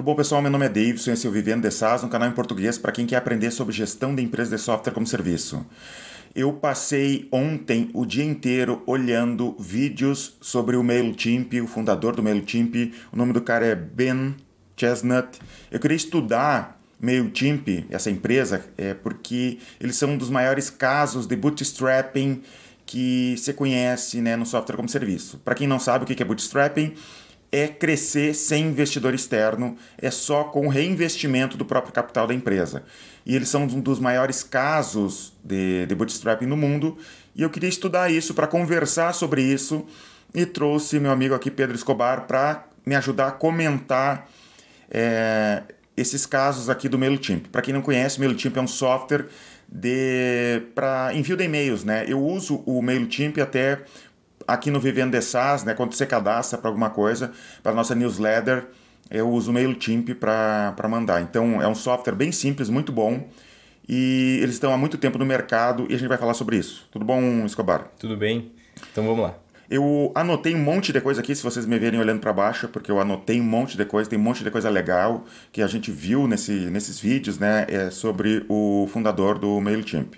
Tudo bom, pessoal? Meu nome é Davidson, esse é o Vivendo de SaaS, um canal em português para quem quer aprender sobre gestão de empresas de software como serviço. Eu passei ontem o dia inteiro olhando vídeos sobre o MailChimp, o fundador do MailChimp. O nome do cara é Ben Chestnut. Eu queria estudar MailChimp, essa empresa, é porque eles são um dos maiores casos de bootstrapping que se conhece né, no software como serviço. Para quem não sabe o que é bootstrapping, é crescer sem investidor externo, é só com reinvestimento do próprio capital da empresa. E eles são um dos maiores casos de, de bootstrapping no mundo, e eu queria estudar isso para conversar sobre isso, e trouxe meu amigo aqui, Pedro Escobar, para me ajudar a comentar é, esses casos aqui do MailChimp. Para quem não conhece, o MailChimp é um software para envio de e-mails. Né? Eu uso o MailChimp até aqui no Vivendo de SaaS, né, quando você cadastra para alguma coisa, para nossa newsletter, eu uso o MailChimp para mandar. Então é um software bem simples, muito bom. E eles estão há muito tempo no mercado e a gente vai falar sobre isso. Tudo bom, Escobar? Tudo bem. Então vamos lá. Eu anotei um monte de coisa aqui, se vocês me verem olhando para baixo, porque eu anotei um monte de coisa, tem um monte de coisa legal que a gente viu nesse, nesses vídeos, né, é sobre o fundador do MailChimp.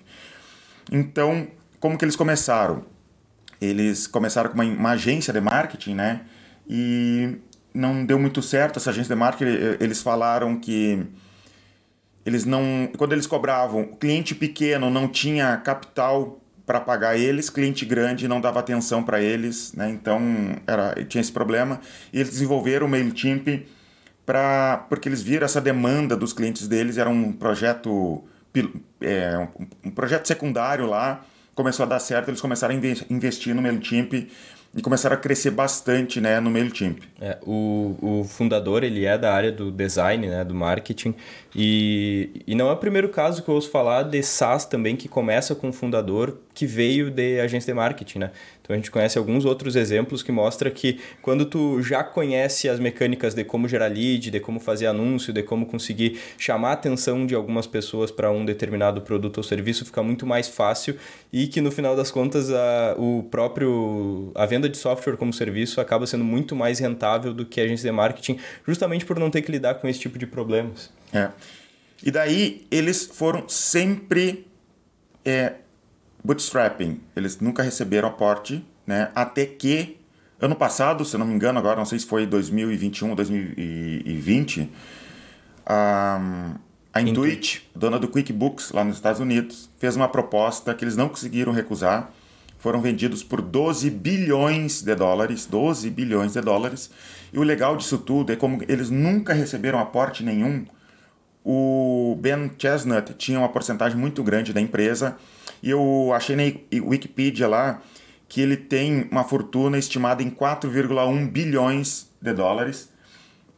Então, como que eles começaram? Eles começaram com uma, uma, agência de marketing, né? E não deu muito certo essa agência de marketing. Eles falaram que eles não, quando eles cobravam, cliente pequeno não tinha capital para pagar eles, cliente grande não dava atenção para eles, né? Então era tinha esse problema e eles desenvolveram o Mailchimp para porque eles viram essa demanda dos clientes deles era um projeto é, um projeto secundário lá começou a dar certo, eles começaram a investir no MailChimp e começaram a crescer bastante né, no MailChimp. É, o, o fundador ele é da área do design, né, do marketing, e, e não é o primeiro caso que eu ouço falar de SaaS também que começa com um fundador que veio de agência de marketing, né? Então a gente conhece alguns outros exemplos que mostra que quando tu já conhece as mecânicas de como gerar lead, de como fazer anúncio, de como conseguir chamar a atenção de algumas pessoas para um determinado produto ou serviço, fica muito mais fácil e que no final das contas a, o próprio a venda de software como serviço acaba sendo muito mais rentável do que a agência de marketing, justamente por não ter que lidar com esse tipo de problemas. É. E daí eles foram sempre é, bootstrapping. Eles nunca receberam aporte, né? Até que ano passado, se não me engano, agora não sei se foi 2021 ou 2020, a, a Intuit, dona do QuickBooks lá nos Estados Unidos, fez uma proposta que eles não conseguiram recusar. Foram vendidos por 12 bilhões de dólares, 12 bilhões de dólares. E o legal disso tudo é como eles nunca receberam aporte nenhum. O Ben Chestnut tinha uma porcentagem muito grande da empresa e eu achei na Wikipedia lá que ele tem uma fortuna estimada em 4,1 bilhões de dólares,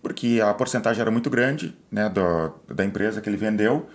porque a porcentagem era muito grande né, do, da empresa que ele vendeu,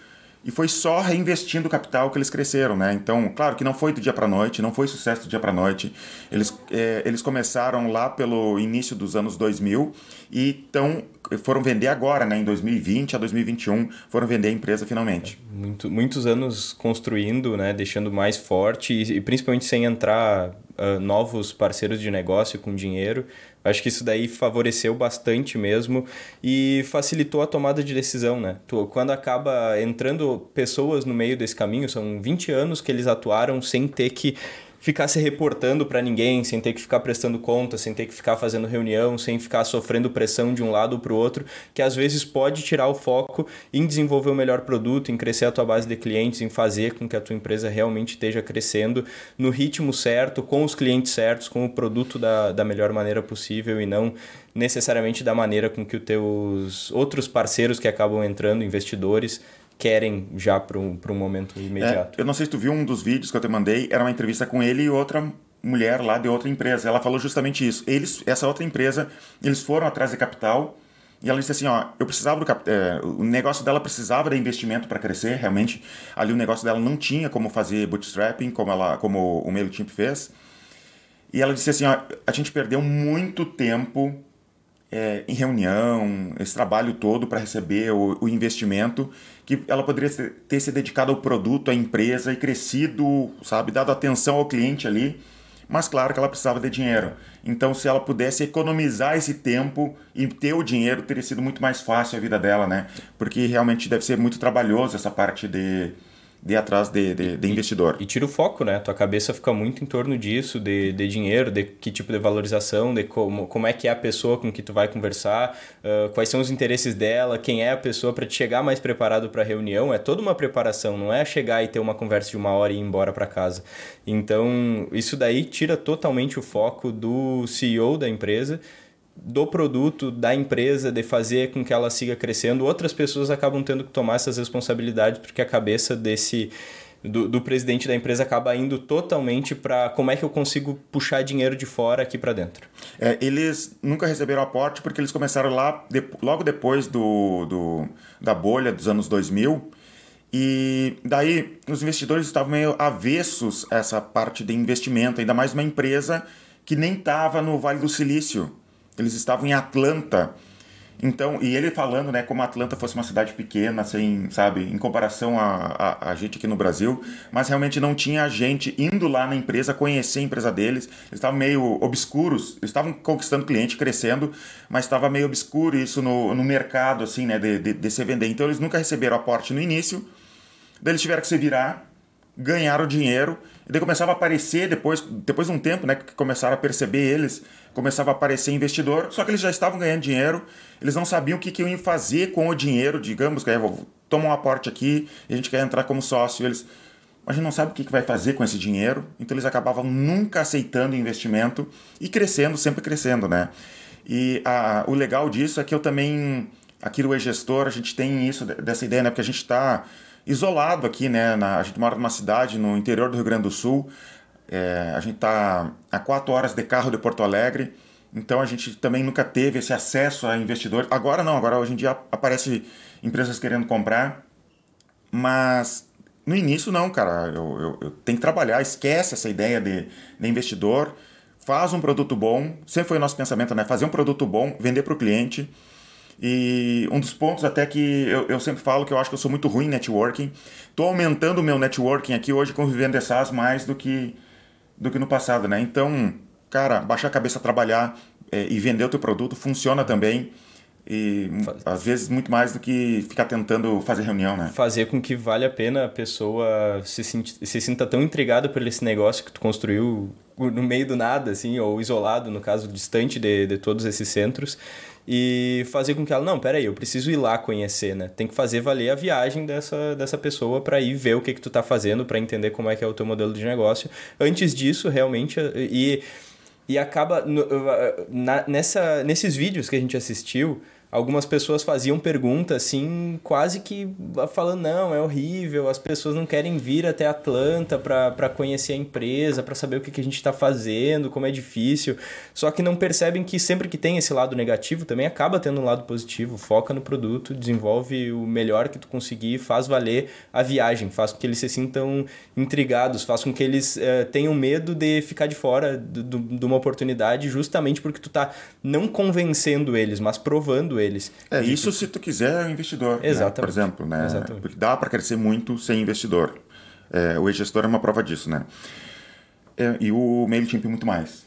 e foi só reinvestindo o capital que eles cresceram, né? Então, claro que não foi do dia para noite, não foi sucesso do dia para noite. Eles, é, eles começaram lá pelo início dos anos 2000 e então foram vender agora, né? Em 2020 a 2021 foram vender a empresa finalmente. Muito, muitos anos construindo, né? Deixando mais forte e, e principalmente sem entrar uh, novos parceiros de negócio com dinheiro. Acho que isso daí favoreceu bastante mesmo e facilitou a tomada de decisão, né? Quando acaba entrando pessoas no meio desse caminho, são 20 anos que eles atuaram sem ter que ficar se reportando para ninguém, sem ter que ficar prestando conta, sem ter que ficar fazendo reunião, sem ficar sofrendo pressão de um lado para o outro, que às vezes pode tirar o foco em desenvolver o melhor produto, em crescer a tua base de clientes, em fazer com que a tua empresa realmente esteja crescendo no ritmo certo, com os clientes certos, com o produto da, da melhor maneira possível e não necessariamente da maneira com que os teus outros parceiros que acabam entrando, investidores, querem já para um, um momento imediato. É, eu não sei se tu viu um dos vídeos que eu te mandei, era uma entrevista com ele e outra mulher lá de outra empresa. Ela falou justamente isso. Eles, essa outra empresa, eles foram atrás de capital e ela disse assim, ó, eu precisava do cap... É, o negócio dela precisava de investimento para crescer, realmente. Ali o negócio dela não tinha como fazer bootstrapping, como ela, como o MailChimp fez. E ela disse assim, ó, a gente perdeu muito tempo é, em reunião, esse trabalho todo para receber o, o, investimento, que ela poderia ter se dedicado ao produto, à empresa e crescido, sabe, dado atenção ao cliente ali, mas claro que ela precisava de dinheiro. Então, se ela pudesse economizar esse tempo e ter o dinheiro, teria sido muito mais fácil a vida dela, né? Porque realmente deve ser muito trabalhoso essa parte de de atrás de, de, de investidor. E, e, tira o foco, né? Tua cabeça fica muito em torno disso, de, de dinheiro, de que tipo de valorização, de como, como é que é a pessoa com que tu vai conversar, uh, quais são os interesses dela, quem é a pessoa para te chegar mais preparado para a reunião. É toda uma preparação, não é chegar e ter uma conversa de uma hora e ir embora para casa. Então, isso daí tira totalmente o foco do CEO da empresa do produto, da empresa, de fazer com que ela siga crescendo. Outras pessoas acabam tendo que tomar essas responsabilidades porque a cabeça desse do, do presidente da empresa acaba indo totalmente para como é que eu consigo puxar dinheiro de fora aqui para dentro. É, eles nunca receberam aporte porque eles começaram lá de, logo depois do, do, da bolha dos anos 2000 e daí os investidores estavam meio avessos a essa parte de investimento, ainda mais uma empresa que nem estava no Vale do Silício. Eles estavam em Atlanta. Então, e ele falando, né, como Atlanta fosse uma cidade pequena, assim, sabe, em comparação a, a, a, gente aqui no Brasil, mas realmente não tinha gente indo lá na empresa, conhecer a empresa deles, eles estavam meio obscuros, eles estavam conquistando cliente, crescendo, mas estava meio obscuro isso no, no mercado, assim, né, de, de, de se vender. Então, eles nunca receberam aporte no início, daí eles tiveram que se virar, ganharam dinheiro, e daí começava a aparecer, depois, depois de um tempo, né, que começaram a perceber eles, começava a aparecer investidor, só que eles já estavam ganhando dinheiro, eles não sabiam o que, que iam fazer com o dinheiro, digamos, que é, toma um aporte aqui, a gente quer entrar como sócio, eles, mas a gente não sabe o que, que vai fazer com esse dinheiro, então eles acabavam nunca aceitando investimento e crescendo, sempre crescendo, né? E a, o legal disso é que eu também, aqui no E-Gestor, a gente tem isso, dessa ideia, né? Porque a gente está isolado aqui, né? Na, a gente mora numa cidade no interior do Rio Grande do Sul. É, a gente está a quatro horas de carro de Porto Alegre. Então a gente também nunca teve esse acesso a investidores. Agora não, agora hoje em dia aparece empresas querendo comprar. Mas no início não, cara. Eu, eu, eu tenho que trabalhar, esquece essa ideia de, de investidor. Faz um produto bom. Sempre foi o nosso pensamento, né? Fazer um produto bom, vender para o cliente e um dos pontos até que eu, eu, sempre falo que eu acho que eu sou muito ruim em networking. Estou aumentando o meu networking aqui hoje com o SaaS mais do que, do que no passado, né? Então, cara, baixar a cabeça, trabalhar é, e vender o teu produto funciona também. E às vezes muito mais do que ficar tentando fazer reunião, né? Fazer com que vale a pena a pessoa se, se sinta tão intrigada por esse negócio que tu construiu no meio do nada, assim, ou isolado, no caso, distante de, de todos esses centros, e fazer com que ela, não, peraí, eu preciso ir lá conhecer, né? Tem que fazer valer a viagem dessa, dessa pessoa para ir ver o que, que tu tá fazendo, para entender como é que é o teu modelo de negócio. Antes disso, realmente, e, e acaba, na, nessa, nesses vídeos que a gente assistiu, algumas pessoas faziam perguntas assim, quase que falando, não, é horrível, as pessoas não querem vir até Atlanta para conhecer a empresa, para saber o que, que a gente está fazendo, como é difícil. Só que não percebem que sempre que tem esse lado negativo, também acaba tendo um lado positivo. Foca no produto, desenvolve o melhor que tu conseguir, faz valer a viagem, faz com que eles se sintam intrigados, faz com que eles uh, tenham medo de ficar de fora de uma oportunidade, justamente porque tu tá não convencendo eles, mas provando eles. É, isso se tu quiser é investidor, Exatamente. Né? por exemplo, né? Exatamente. Porque dá para crescer muito sem investidor. É, o e-gestor é uma prova disso, né? É, e o MailChimp muito mais.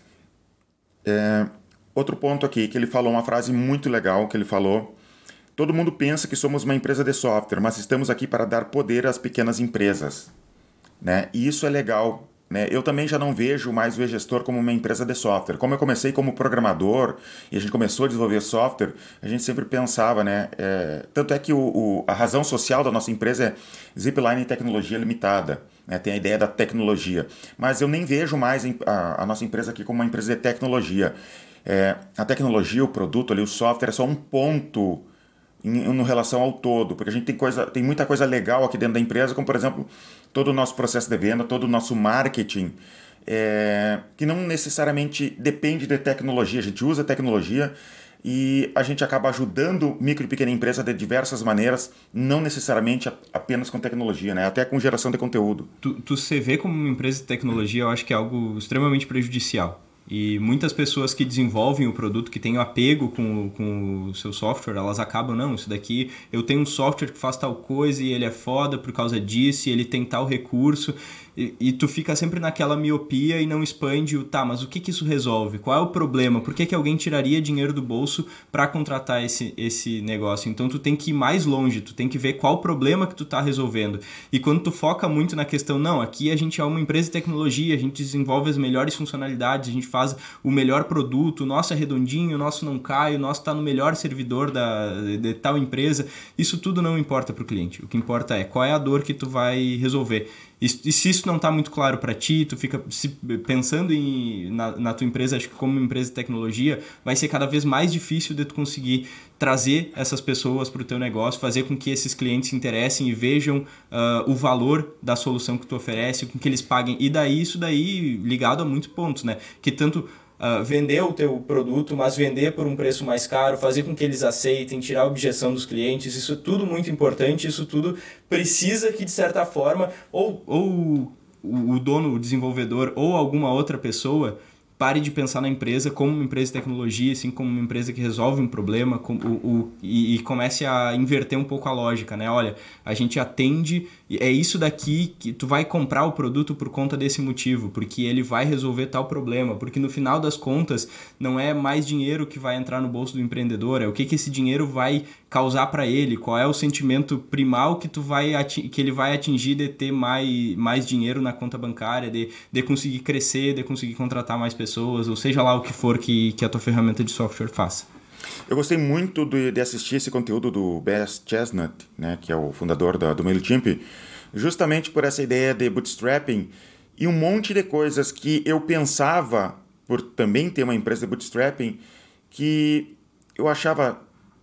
É, outro ponto aqui, que ele falou uma frase muito legal, que ele falou... Todo mundo pensa que somos uma empresa de software, mas estamos aqui para dar poder às pequenas empresas. Né? E isso é legal, né? Eu também já não vejo mais o e-gestor como uma empresa de software. Como eu comecei como programador e a gente começou a desenvolver software, a gente sempre pensava, né? É, tanto é que o, o, a razão social da nossa empresa é Zipline Tecnologia Limitada. Né? Tem a ideia da tecnologia. Mas eu nem vejo mais a, a nossa empresa aqui como uma empresa de tecnologia. É, a tecnologia, o produto ali, o software é só um ponto em, em relação ao todo, porque a gente tem, coisa, tem muita coisa legal aqui dentro da empresa, como por exemplo todo o nosso processo de venda, todo o nosso marketing, é, que não necessariamente depende de tecnologia, a gente usa tecnologia e a gente acaba ajudando micro e pequena empresa de diversas maneiras, não necessariamente apenas com tecnologia, né? até com geração de conteúdo. Tu, tu se vê como uma empresa de tecnologia, eu acho que é algo extremamente prejudicial E muitas pessoas que desenvolvem o produto, que têm apego com, com o seu software, elas acabam, não, isso daqui, eu tenho um software que faz tal coisa e ele é foda por causa disso, e ele tem tal recurso, e, e, tu fica sempre naquela miopia e não expande o tá, mas o que, que isso resolve? Qual é o problema? Por que, que alguém tiraria dinheiro do bolso para contratar esse, esse negócio? Então tu tem que ir mais longe, tu tem que ver qual o problema que tu tá resolvendo. E quando tu foca muito na questão, não, aqui a gente é uma empresa de tecnologia, a gente desenvolve as melhores funcionalidades, a gente faz o melhor produto, o nosso é redondinho, o nosso não cai, o nosso está no melhor servidor da, de, tal empresa. Isso tudo não importa para o cliente. O que importa é qual é a dor que tu vai resolver. E, se isso não está muito claro para ti, tu fica se, pensando em, na, na tua empresa, acho que como empresa de tecnologia, vai ser cada vez mais difícil de tu conseguir trazer essas pessoas para o teu negócio, fazer com que esses clientes se interessem e vejam uh, o valor da solução que tu oferece, com que eles paguem. E daí, isso daí ligado a muitos pontos, né? Que tanto uh, vender o teu produto, mas vender por um preço mais caro, fazer com que eles aceitem, tirar a objeção dos clientes, isso é tudo muito importante, isso tudo precisa que, de certa forma, ou, ou o dono, o desenvolvedor ou alguma outra pessoa pare de pensar na empresa como uma empresa de tecnologia, assim como uma empresa que resolve um problema com, o, o, e, e, comece a inverter um pouco a lógica, né? Olha, a gente atende, é isso daqui que tu vai comprar o produto por conta desse motivo, porque ele vai resolver tal problema, porque no final das contas não é mais dinheiro que vai entrar no bolso do empreendedor, é o que, que esse dinheiro vai causar para ele, qual é o sentimento primal que tu vai que ele vai atingir de ter mais, mais dinheiro na conta bancária, de, de conseguir crescer, de conseguir contratar mais pessoas, ou seja lá o que for que, que a tua ferramenta de software faça. Eu gostei muito de, de assistir esse conteúdo do Bess Chestnut, né, que é o fundador da, do MailChimp, justamente por essa ideia de bootstrapping e um monte de coisas que eu pensava, por também ter uma empresa de bootstrapping, que eu achava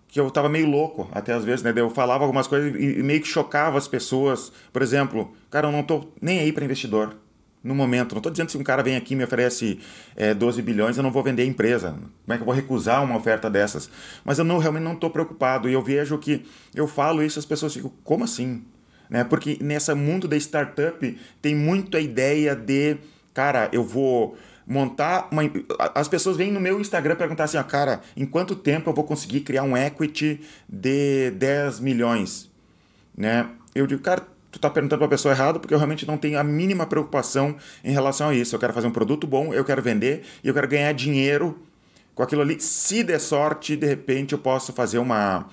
que eu estava meio louco até às vezes, né? Eu falava algumas coisas e meio que chocava as pessoas. Por exemplo, cara, eu não tô nem aí para investidor no momento. Não estou dizendo se um cara vem aqui e me oferece é, 12 bilhões, eu não vou vender a empresa. Como é que eu vou recusar uma oferta dessas? Mas eu não, realmente não estou preocupado. E eu vejo que eu falo isso as pessoas ficam, como assim? Né? Porque nesse mundo da startup tem muito a ideia de, cara, eu vou montar uma. As pessoas vêm no meu Instagram perguntar assim, ó, cara, em quanto tempo eu vou conseguir criar um equity de 10 milhões? Né? Eu digo, cara, tu tá perguntando para a pessoa errada porque eu realmente não tenho a mínima preocupação em relação a isso. Eu quero fazer um produto bom, eu quero vender e eu quero ganhar dinheiro com aquilo ali. Se der sorte, de repente eu posso fazer uma.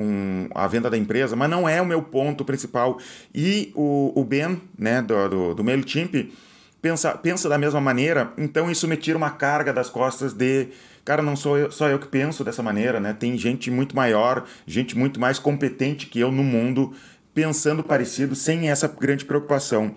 Um, a venda da empresa, mas não é o meu ponto principal. E o, o Ben, né, do, do, do MailChimp, pensa, pensa da mesma maneira, então isso me tira uma carga das costas de, cara, não sou eu, só eu que penso dessa maneira, né? Tem gente muito maior, gente muito mais competente que eu no mundo pensando parecido, sem essa grande preocupação.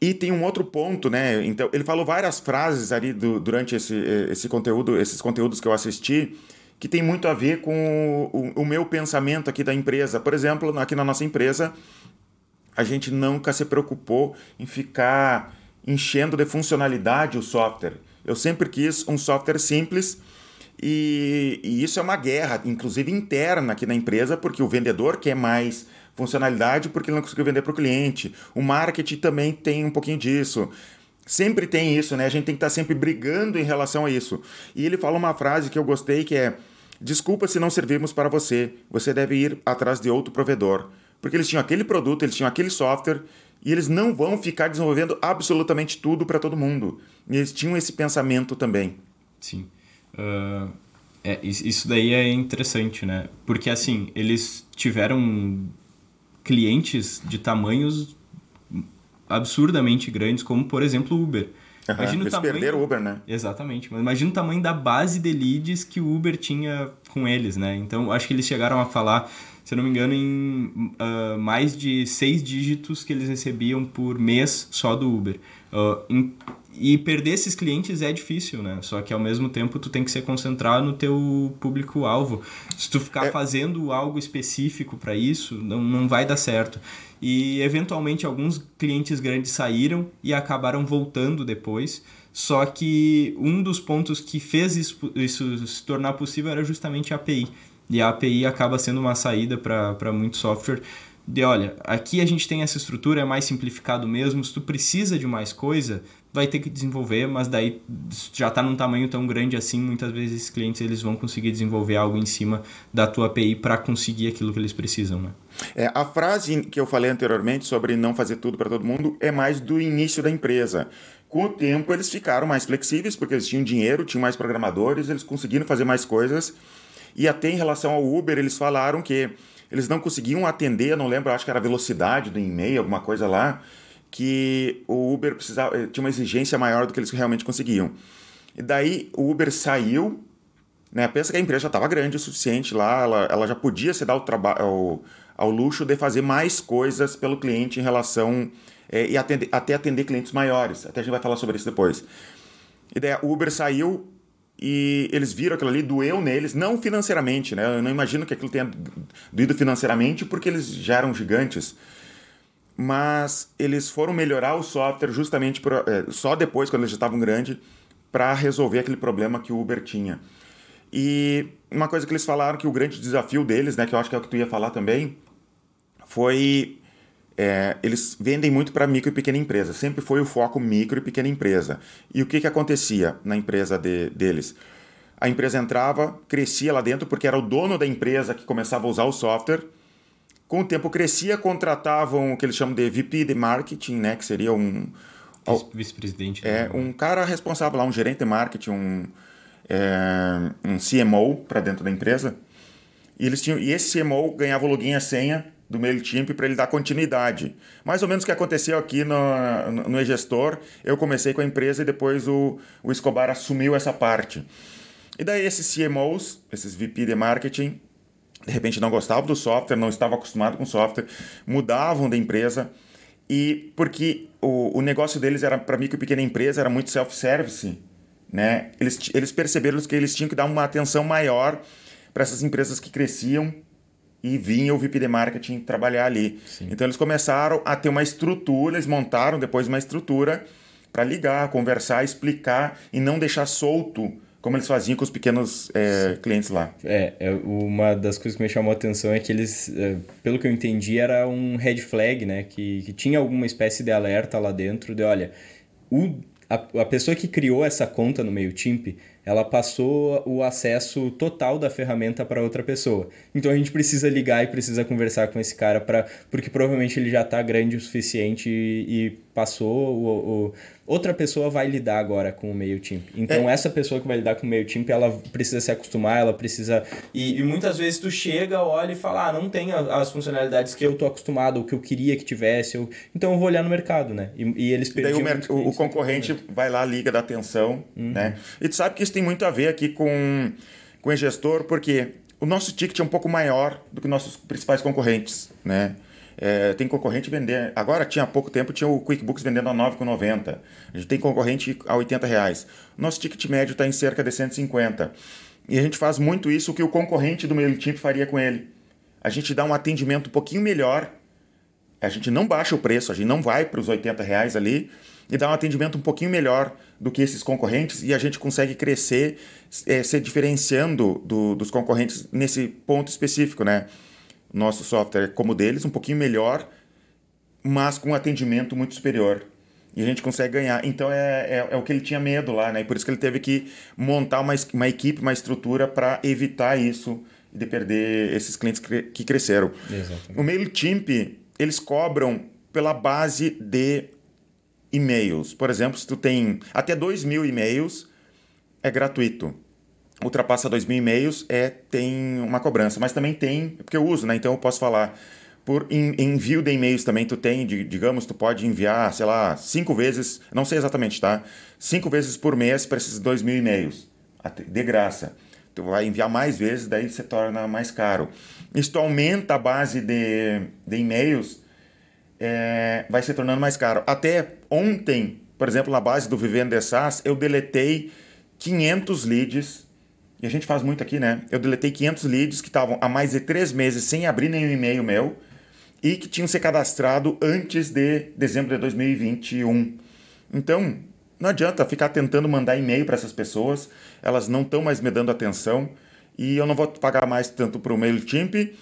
E tem um outro ponto, né? Então, ele falou várias frases ali do, durante esse, esse conteúdo, esses conteúdos que eu assisti, que tem muito a ver com o, o, meu pensamento aqui da empresa. Por exemplo, aqui na nossa empresa, a gente nunca se preocupou em ficar enchendo de funcionalidade o software. Eu sempre quis um software simples e, e, isso é uma guerra, inclusive interna aqui na empresa, porque o vendedor quer mais funcionalidade porque ele não conseguiu vender para o cliente. O marketing também tem um pouquinho disso. Sempre tem isso, né? A gente tem que estar tá sempre brigando em relação a isso. E ele fala uma frase que eu gostei que é: Desculpa se não servimos para você. Você deve ir atrás de outro provedor. Porque eles tinham aquele produto, eles tinham aquele software e eles não vão ficar desenvolvendo absolutamente tudo para todo mundo. E eles tinham esse pensamento também. Sim. Uh, é, isso daí é interessante, né? Porque assim, eles tiveram clientes de tamanhos absurdamente grandes, como por exemplo o Uber. Uhum, imagina o tamanho... perderam o Uber, né? Exatamente. Mas imagina o tamanho da base de leads que o Uber tinha com eles, né? Então, acho que eles chegaram a falar se eu não me engano, em uh, mais de seis dígitos que eles recebiam por mês só do Uber. Uh, em, e perder esses clientes é difícil, né? Só que ao mesmo tempo tu tem que se concentrar no teu público-alvo. Se tu ficar é... fazendo algo específico para isso, não, não vai dar certo. E eventualmente alguns clientes grandes saíram e acabaram voltando depois. Só que um dos pontos que fez isso, isso se tornar possível era justamente a API. E a API acaba sendo uma saída para muito software de olha, aqui a gente tem essa estrutura, é mais simplificado mesmo, se tu precisa de mais coisa, vai ter que desenvolver, mas daí já está num tamanho tão grande assim, muitas vezes esses clientes eles vão conseguir desenvolver algo em cima da tua API para conseguir aquilo que eles precisam, né? É, a frase que eu falei anteriormente sobre não fazer tudo para todo mundo é mais do início da empresa. Com o tempo, eles ficaram mais flexíveis, porque eles tinham dinheiro, tinham mais programadores, eles conseguiram fazer mais coisas. E até em relação ao Uber, eles falaram que eles não conseguiam atender, não lembro, acho que era a velocidade do e-mail, alguma coisa lá, que o Uber precisava, eh, tinha uma exigência maior do que eles realmente conseguiam. E daí o Uber saiu, né? Pensa que a empresa já estava grande o suficiente lá, ela, ela já podia se dar o trabalho ao, luxo de fazer mais coisas pelo cliente em relação é, e atender, até atender clientes maiores. Até a gente vai falar sobre isso depois. Daí o Uber saiu e eles viram aquilo ali, doeu neles, não financeiramente, né? Eu não imagino que aquilo tenha doído financeiramente porque eles já eram gigantes. Mas eles foram melhorar o software justamente é, só depois, quando eles já estavam grandes, para resolver aquele problema que o Uber tinha. E uma coisa que eles falaram que o grande desafio deles, né, que eu acho que é o que tu ia falar também, foi é, eles vendem muito para micro e pequena empresa. Sempre foi o foco micro e pequena empresa. E o que, que acontecia na empresa de, deles? A empresa entrava, crescia lá dentro, porque era o dono da empresa que começava a usar o software. Com o tempo crescia, contratavam o que eles chamam de VP de marketing, né? Que seria um... Vice-presidente. É, um cara responsável lá, um gerente de marketing, um, é, um CMO para dentro da empresa. E, eles tinham, e esse CMO ganhava o login e a senha do MailChimp para ele dar continuidade. Mais ou menos o que aconteceu aqui no, no, no e-gestor. Eu comecei com a empresa e depois o, o Escobar assumiu essa parte. E daí esses CMOs, esses VP de marketing, de repente não gostavam do software, não estavam acostumados com o software, mudavam da empresa. E porque o, o negócio deles era para micro e pequena empresa, era muito self-service, né? Eles, eles perceberam que eles tinham que dar uma atenção maior para essas empresas que cresciam e vinha o VP de marketing trabalhar ali. Sim. Então eles começaram a ter uma estrutura, eles montaram depois uma estrutura para ligar, conversar, explicar e não deixar solto como eles faziam com os pequenos é, clientes lá. É, é, uma das coisas que me chamou a atenção é que eles, é, pelo que eu entendi, era um red flag, né? Que, que tinha alguma espécie de alerta lá dentro de, olha, o, a, a pessoa que criou essa conta no MailChimp ela passou o acesso total da ferramenta para outra pessoa. Então a gente precisa ligar e precisa conversar com esse cara para porque provavelmente ele já está grande o suficiente e, e passou o, o, outra pessoa vai lidar agora com o MailChimp. Então, é. essa pessoa que vai lidar com o MailChimp, ela precisa se acostumar, ela precisa... E, e muitas vezes tu chega, olha e fala, ah, não tem as funcionalidades que eu tô acostumado, ou que eu queria que tivesse, eu... então eu vou olhar no mercado, né? E, e eles perdiam... Daí o, o concorrente vai lá, liga da atenção, uhum. né? E tu sabe que isso tem muito a ver aqui com, com o gestor, porque o nosso ticket é um pouco maior do que nossos principais concorrentes, né? É, tem concorrente vendendo. Agora tinha pouco tempo tinha o QuickBooks vendendo a 9,90. A gente tem concorrente a 80 reais. Nosso ticket médio está em cerca de 150. E a gente faz muito isso que o concorrente do MailChimp faria com ele. A gente dá um atendimento um pouquinho melhor. A gente não baixa o preço, a gente não vai para os 80 reais ali e dá um atendimento um pouquinho melhor do que esses concorrentes e a gente consegue crescer é, se diferenciando do, dos concorrentes nesse ponto específico, né? Nosso software é como deles, um pouquinho melhor, mas com um atendimento muito superior. E a gente consegue ganhar. Então é, é, é, o que ele tinha medo lá, né? E por isso que ele teve que montar uma, uma equipe, uma estrutura para evitar isso de perder esses clientes que cresceram. Exatamente. O MailChimp, eles cobram pela base de e-mails. Por exemplo, se tu tem até 2 mil e-mails, é gratuito ultrapassa 2 mil e-mails, é, tem uma cobrança. Mas também tem, porque eu uso, né? Então eu posso falar. Por envio de e-mails também tu tem, digamos, tu pode enviar, sei lá, cinco vezes, não sei exatamente, tá? Cinco vezes por mês para esses 2 mil e-mails, de graça. Tu vai enviar mais vezes, daí se torna mais caro. Isso aumenta a base de, de e-mails, é, vai se tornando mais caro. Até ontem, por exemplo, na base do Vivendo SaaS, eu deletei 500 leads e a gente faz muito aqui, né? Eu deletei 500 leads que estavam há mais de três meses sem abrir nenhum e-mail meu e que tinham se cadastrado antes de dezembro de 2021. Então, não adianta ficar tentando mandar e-mail para essas pessoas, elas não estão mais me dando atenção e eu não vou pagar mais tanto para o MailChimp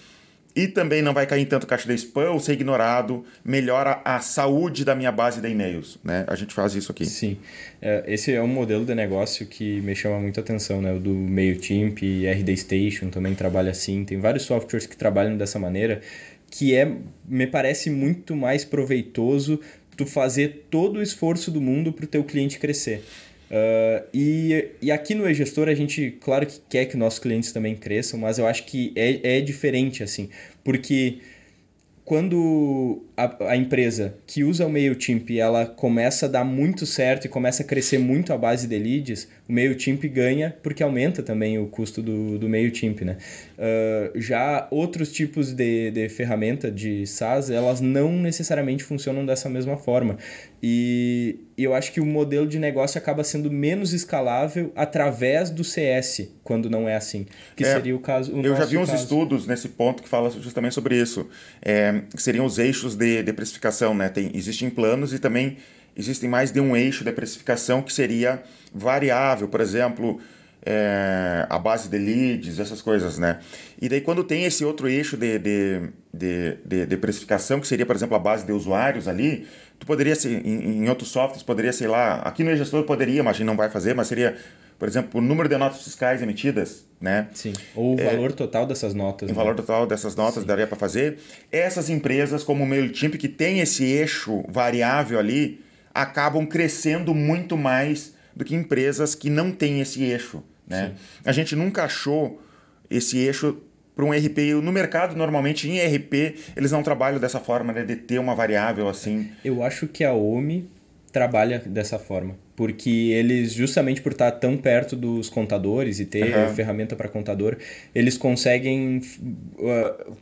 e também não vai cair em tanto caixa de spam ou ser ignorado, melhora a saúde da minha base de e-mails, né? A gente faz isso aqui. Sim, é, esse é um modelo de negócio que me chama muita atenção, né? O do MailChimp, RD Station também trabalha assim, tem vários softwares que trabalham dessa maneira, que é, me parece muito mais proveitoso tu fazer todo o esforço do mundo para o teu cliente crescer. Uh, e, e aqui no e-gestor a gente, claro que quer que nossos clientes também cresçam, mas eu acho que é, é diferente, assim, porque quando a, a, empresa que usa o MailChimp ela começa a dar muito certo e começa a crescer muito a base de leads, o MailChimp ganha porque aumenta também o custo do, do MailChimp. Né? Uh, já outros tipos de, de ferramenta de SaaS, elas não necessariamente funcionam dessa mesma forma. E, eu acho que o modelo de negócio acaba sendo menos escalável através do CS, quando não é assim. Que é, seria o caso. O eu já vi uns caso. estudos nesse ponto que falam justamente sobre isso. É, seriam os eixos de, de precificação, né? Tem, existem planos e também existem mais de um eixo de precificação que seria variável, por exemplo, é, a base de leads, essas coisas, né? E daí quando tem esse outro eixo de, de, de, de, de precificação, que seria, por exemplo, a base de usuários ali, tu poderia, ser, em, em outros softwares, poderia, sei lá, aqui no gestor poderia, mas a gente não vai fazer, mas seria por exemplo, o número de notas fiscais emitidas, né? Sim. Ou o é, valor total dessas notas. O né? valor total dessas notas Sim. daria para fazer. Essas empresas, como o MailChimp, que tem esse eixo variável ali, acabam crescendo muito mais do que empresas que não têm esse eixo, né? A gente nunca achou esse eixo para um RP. No mercado, normalmente, em RP, eles não trabalham dessa forma, né? De ter uma variável assim. Eu acho que a OMI trabalha dessa forma. Porque eles, justamente por estar tão perto dos contadores e ter uhum. ferramenta para contador, eles conseguem uh,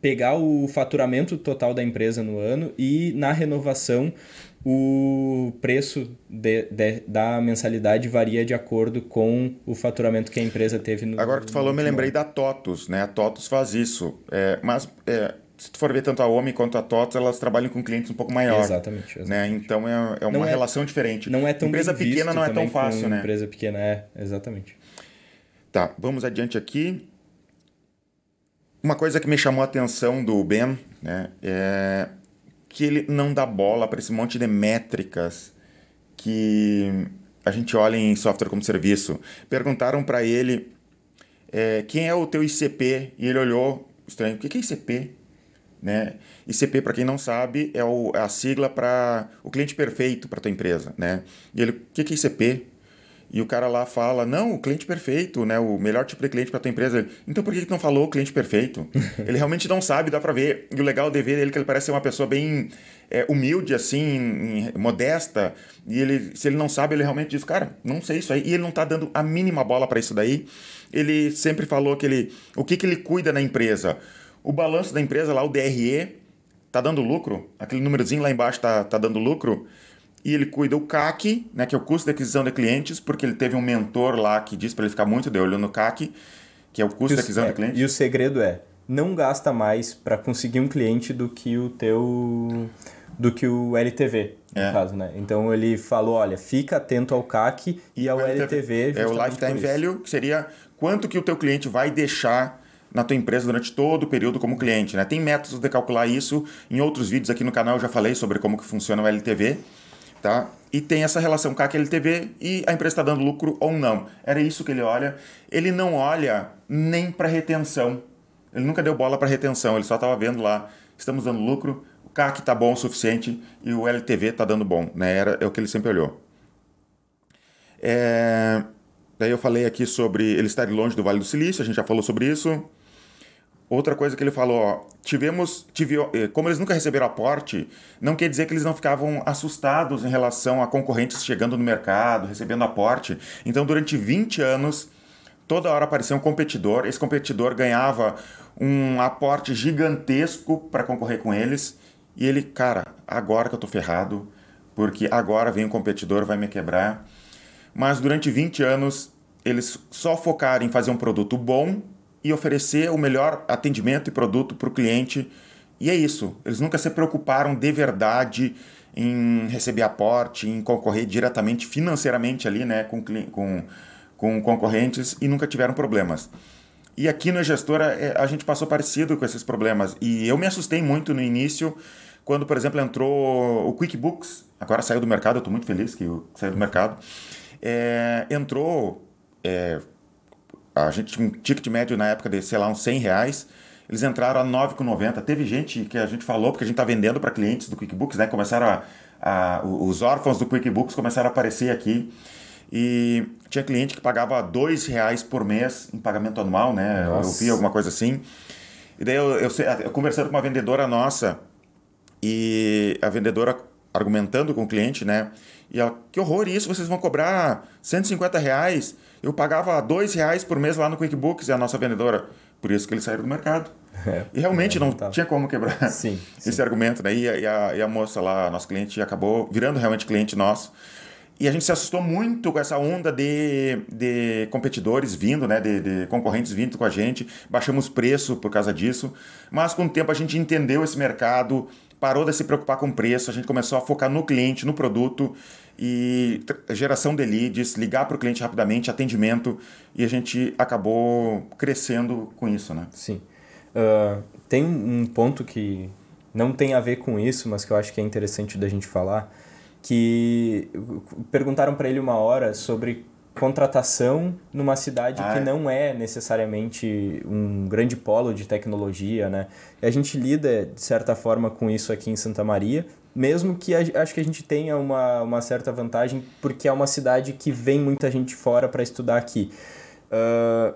pegar o faturamento total da empresa no ano e, na renovação, o preço de, de, da mensalidade varia de acordo com o faturamento que a empresa teve no. Agora que tu falou, me lembrei da TOTUS, né? A TOTUS faz isso. É, mas é, se tu for ver tanto a OMI quanto a TOTS, elas trabalham com clientes um pouco maiores. Exatamente. exatamente. Né? Então é, é uma é, relação diferente. Não é tão Empresa pequena não é tão fácil, né? Empresa pequena é, exatamente. Tá, vamos adiante aqui. Uma coisa que me chamou a atenção do Ben né, é que ele não dá bola para esse monte de métricas que a gente olha em software como serviço. Perguntaram para ele é, quem é o teu ICP e ele olhou estranho. O que é ICP? Né? ICP, para quem não sabe, é, o, é a sigla para o cliente perfeito para tua empresa. Né? E ele, o que é ICP? E o cara lá fala, não, o cliente perfeito, né? O melhor tipo de cliente para tua empresa. Então por que, que não falou cliente perfeito? ele realmente não sabe, dá para ver. E o legal de ver ele é que ele parece ser uma pessoa bem é, humilde, assim, modesta. E ele, se ele não sabe, ele realmente diz, cara, não sei isso aí. E ele não tá dando a mínima bola para isso daí. Ele sempre falou que ele, o que, que ele cuida na empresa? O balanço da empresa lá, o DRE, tá dando lucro? Aquele númerozinho lá embaixo tá, tá dando lucro? E ele cuida o CAC, né, que é o custo de aquisição de clientes, porque ele teve um mentor lá que disse para ele ficar muito de olho no CAC, que é o custo de aquisição é, de clientes. E o segredo é, não gasta mais para conseguir um cliente do que o teu do que o LTV, no é. caso, né? Então ele falou, olha, fica atento ao CAC e ao LTV. LTV é o lifetime value, que seria quanto que o teu cliente vai deixar na tua empresa durante todo o período como cliente. Né? Tem métodos de calcular isso. Em outros vídeos aqui no canal eu já falei sobre como que funciona o LTV. Tá? E tem essa relação CAC-LTV e a empresa está dando lucro ou não. Era isso que ele olha. Ele não olha nem para retenção. Ele nunca deu bola para retenção. Ele só estava vendo lá, estamos dando lucro, o CAC está bom o suficiente e o LTV está dando bom. Né? Era, é o que ele sempre olhou. É... Daí eu falei aqui sobre ele estar longe do Vale do Silício, a gente já falou sobre isso. Outra coisa que ele falou, ó, tivemos, tive, eh, como eles nunca receberam aporte, não quer dizer que eles não ficavam assustados em relação a concorrentes chegando no mercado, recebendo aporte. Então, durante 20 anos, toda hora aparecia um competidor, esse competidor ganhava um aporte gigantesco para concorrer com eles, e ele, cara, agora que eu tô ferrado, porque agora vem um competidor, vai me quebrar. Mas durante 20 anos, eles só focaram em fazer um produto bom e oferecer o melhor atendimento e produto para o cliente. E é isso. Eles nunca se preocuparam de verdade em receber aporte, em concorrer diretamente financeiramente ali, né, com, com, com concorrentes e nunca tiveram problemas. E aqui no Gestora é, a gente passou parecido com esses problemas. E eu me assustei muito no início, quando, por exemplo, entrou o QuickBooks. Agora saiu do mercado, eu estou muito feliz que saiu do mercado. É, entrou. É, a gente tinha um ticket médio na época de, sei lá, uns 100 reais. Eles entraram a 9,90. Teve gente que a gente falou, porque a gente está vendendo para clientes do QuickBooks, né? Começaram a, a, os órfãos do QuickBooks começaram a aparecer aqui. E tinha cliente que pagava dois reais por mês em pagamento anual, né? Nossa. Eu vi alguma coisa assim. E daí eu, eu, eu conversando com uma vendedora nossa e a vendedora argumentando com o cliente, né? E ela, que horror isso, vocês vão cobrar 150 reais. Eu pagava dois reais por mês lá no QuickBooks e a nossa vendedora. Por isso que eles saíram do mercado. É, e realmente é, não tá. tinha como quebrar sim, esse sim. argumento, né? E a, e, a, e a moça lá, nosso cliente, acabou virando realmente cliente nosso. E a gente se assustou muito com essa onda de, de competidores vindo, né, de, de concorrentes vindo com a gente. Baixamos preço por causa disso. Mas com o tempo a gente entendeu esse mercado, parou de se preocupar com preço, a gente começou a focar no cliente, no produto e geração de leads, ligar para o cliente rapidamente, atendimento e a gente acabou crescendo com isso, né? Sim. Uh, tem um ponto que não tem a ver com isso, mas que eu acho que é interessante da gente falar, que perguntaram para ele uma hora sobre contratação numa cidade ah, que é. não é necessariamente um grande polo de tecnologia, né? E a gente lida, de certa forma, com isso aqui em Santa Maria, mesmo que a, acho que a gente tenha uma, uma certa vantagem, porque é uma cidade que vem muita gente fora para estudar aqui. Uh,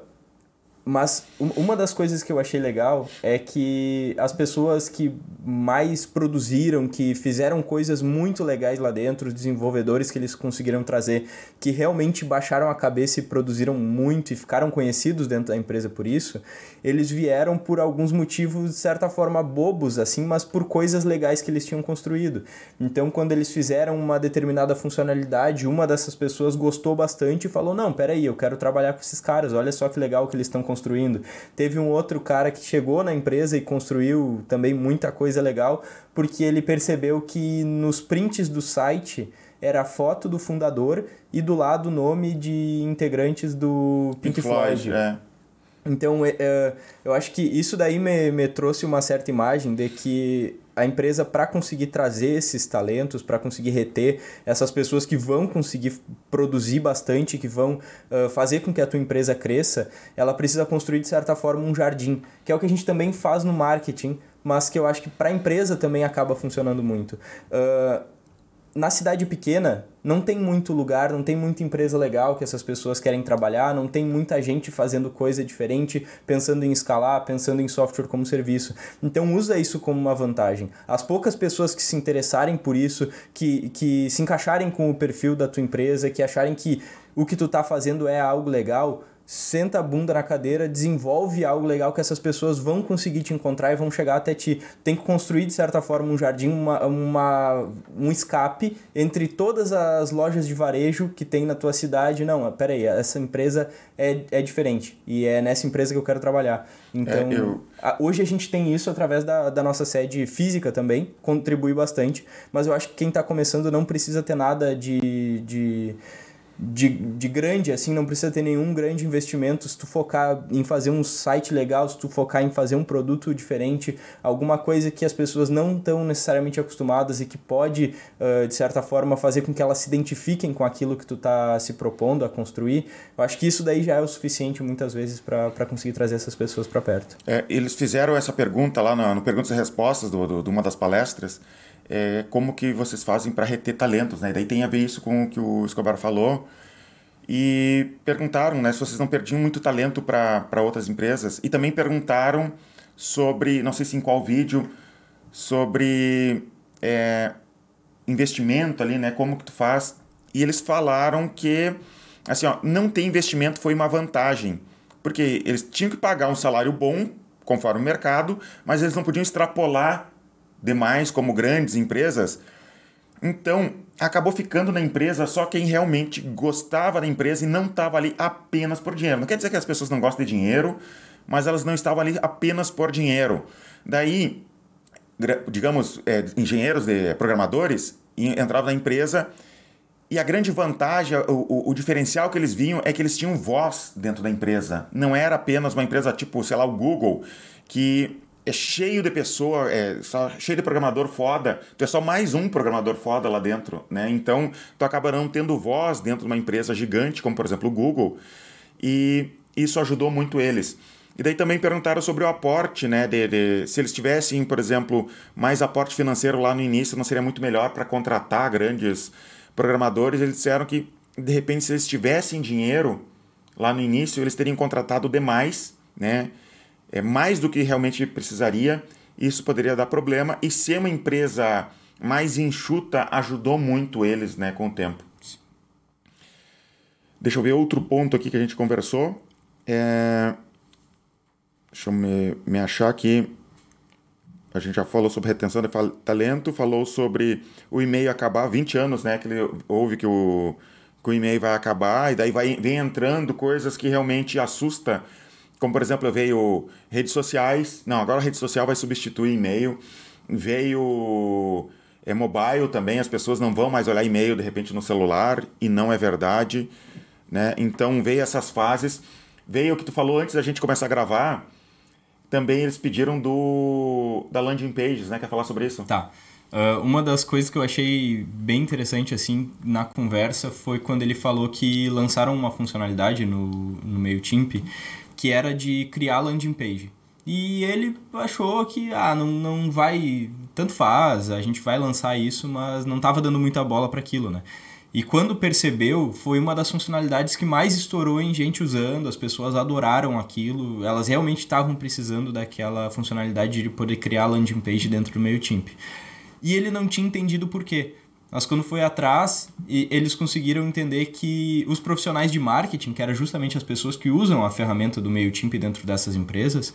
mas uma das coisas que eu achei legal é que as pessoas que mais produziram, que fizeram coisas muito legais lá dentro, os desenvolvedores que eles conseguiram trazer, que realmente baixaram a cabeça e produziram muito e ficaram conhecidos dentro da empresa por isso, eles vieram por alguns motivos de certa forma bobos assim, mas por coisas legais que eles tinham construído. Então, quando eles fizeram uma determinada funcionalidade, uma dessas pessoas gostou bastante e falou: "Não, peraí, eu quero trabalhar com esses caras. Olha só que legal que eles estão construindo construindo. Teve um outro cara que chegou na empresa e construiu também muita coisa legal, porque ele percebeu que nos prints do site era a foto do fundador e do lado o nome de integrantes do Pink, Pink Floyd. Floyd. É. Então, é, é, eu acho que isso daí me, me trouxe uma certa imagem de que a empresa, para conseguir trazer esses talentos, para conseguir reter essas pessoas que vão conseguir produzir bastante, que vão uh, fazer com que a tua empresa cresça, ela precisa construir, de certa forma, um jardim, que é o que a gente também faz no marketing, mas que eu acho que para a empresa também acaba funcionando muito. Uh, na cidade pequena, não tem muito lugar, não tem muita empresa legal que essas pessoas querem trabalhar, não tem muita gente fazendo coisa diferente, pensando em escalar, pensando em software como serviço. Então usa isso como uma vantagem. As poucas pessoas que se interessarem por isso, que, que se encaixarem com o perfil da tua empresa, que acharem que o que tu está fazendo é algo legal, senta a bunda na cadeira, desenvolve algo legal que essas pessoas vão conseguir te encontrar e vão chegar até ti. Tem que construir, de certa forma, um jardim, uma, uma, um escape entre todas as lojas de varejo que tem na tua cidade. Não, peraí, essa empresa é, é diferente e é nessa empresa que eu quero trabalhar. Então, é, eu... hoje a gente tem isso através da, da nossa sede física também, contribui bastante, mas eu acho que quem está começando não precisa ter nada de... de de, de grande, assim, não precisa ter nenhum grande investimento. Se tu focar em fazer um site legal, se tu focar em fazer um produto diferente, alguma coisa que as pessoas não estão necessariamente acostumadas e que pode, uh, de certa forma, fazer com que elas se identifiquem com aquilo que tu está se propondo a construir, eu acho que isso daí já é o suficiente muitas vezes para conseguir trazer essas pessoas para perto. É, eles fizeram essa pergunta lá no, no Perguntas e Respostas do, do, de uma das palestras é, como que vocês fazem para reter talentos, né? Daí tem a ver isso com o que o Escobar falou. E perguntaram né, se vocês não perdiam muito talento para outras empresas. E também perguntaram sobre, não sei se em qual vídeo, sobre é, investimento ali, né? Como que tu faz. E eles falaram que, assim, ó, não ter investimento foi uma vantagem. Porque eles tinham que pagar um salário bom, conforme o mercado, mas eles não podiam extrapolar demais como grandes empresas. Então, acabou ficando na empresa só quem realmente gostava da empresa e não estava ali apenas por dinheiro. Não quer dizer que as pessoas não gostam de dinheiro, mas elas não estavam ali apenas por dinheiro. Daí, digamos, é, engenheiros, de, programadores entravam na empresa e a grande vantagem, o, o, o, diferencial que eles vinham é que eles tinham voz dentro da empresa. Não era apenas uma empresa tipo, sei lá, o Google, que é cheio de pessoa, é só cheio de programador foda. Tu é só mais um programador foda lá dentro, né? Então, tu acaba não tendo voz dentro de uma empresa gigante, como por exemplo o Google, e isso ajudou muito eles. E daí também perguntaram sobre o aporte, né? De, de, se eles tivessem, por exemplo, mais aporte financeiro lá no início, não seria muito melhor para contratar grandes programadores, eles disseram que, de repente, se eles tivessem dinheiro lá no início, eles teriam contratado demais, né? É mais do que realmente precisaria. Isso poderia dar problema. E ser uma empresa mais enxuta ajudou muito eles, né, com o tempo. Deixa eu ver outro ponto aqui que a gente conversou. É... Deixa eu me, me achar aqui. A gente já falou sobre retenção de talento, falou sobre o e-mail acabar 20 anos, né? Que ele ouve que o, que o e-mail vai acabar, e daí vai, vem entrando coisas que realmente assusta. Como, por exemplo, veio redes sociais. Não, agora a rede social vai substituir e-mail. Veio é mobile também, as pessoas não vão mais olhar e-mail de repente no celular, e não é verdade. Né? Então veio essas fases. Veio o que tu falou antes da gente começar a gravar também eles pediram do da landing pages, né? Quer falar sobre isso? Tá. Uh, uma das coisas que eu achei bem interessante assim na conversa foi quando ele falou que lançaram uma funcionalidade no, no MailChimp que era de criar landing page. E ele achou que ah, não, não vai. Tanto faz, a gente vai lançar isso, mas não estava dando muita bola para aquilo, né? E quando percebeu, foi uma das funcionalidades que mais estourou em gente usando, as pessoas adoraram aquilo, elas realmente estavam precisando daquela funcionalidade de poder criar landing page dentro do MailChimp. E ele não tinha entendido por quê. Mas quando foi atrás, eles conseguiram entender que os profissionais de marketing, que eram justamente as pessoas que usam a ferramenta do MailChimp dentro dessas empresas,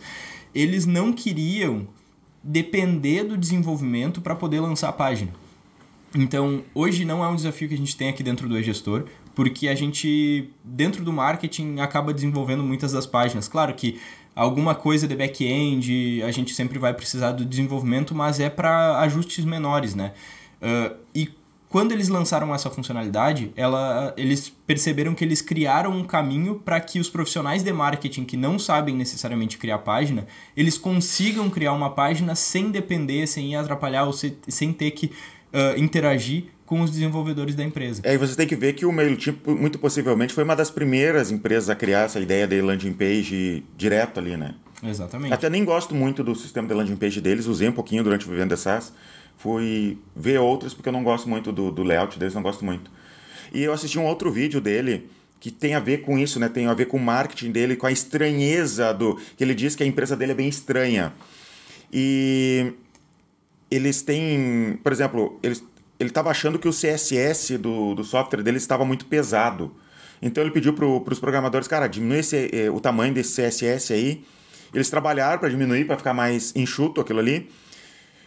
eles não queriam depender do desenvolvimento para poder lançar a página. Então, hoje não é um desafio que a gente tem aqui dentro do e-gestor, porque a gente, dentro do marketing, acaba desenvolvendo muitas das páginas. Claro que alguma coisa de back-end a gente sempre vai precisar do desenvolvimento, mas é para ajustes menores, né? Uh, e quando eles lançaram essa funcionalidade, ela, eles perceberam que eles criaram um caminho para que os profissionais de marketing que não sabem necessariamente criar página, eles consigam criar uma página sem depender, sem atrapalhar ou sem ter que uh, interagir com os desenvolvedores da empresa. É, e você tem que ver que o MailChimp, muito possivelmente, foi uma das primeiras empresas a criar essa ideia de landing page direto ali, né? Exatamente. Até nem gosto muito do sistema de landing page deles, usei um pouquinho durante o Vivendo SaaS. Fui ver outros porque eu não gosto muito do, do layout deles, não gosto muito. E eu assisti um outro vídeo dele que tem a ver com isso, né? Tem a ver com o marketing dele, com a estranheza do. que ele diz que a empresa dele é bem estranha. E eles têm, por exemplo, eles, ele estava achando que o CSS do, do software dele estava muito pesado. Então ele pediu para os programadores, cara, diminui esse, eh, o tamanho desse CSS aí. Eles trabalharam para diminuir, para ficar mais enxuto aquilo ali.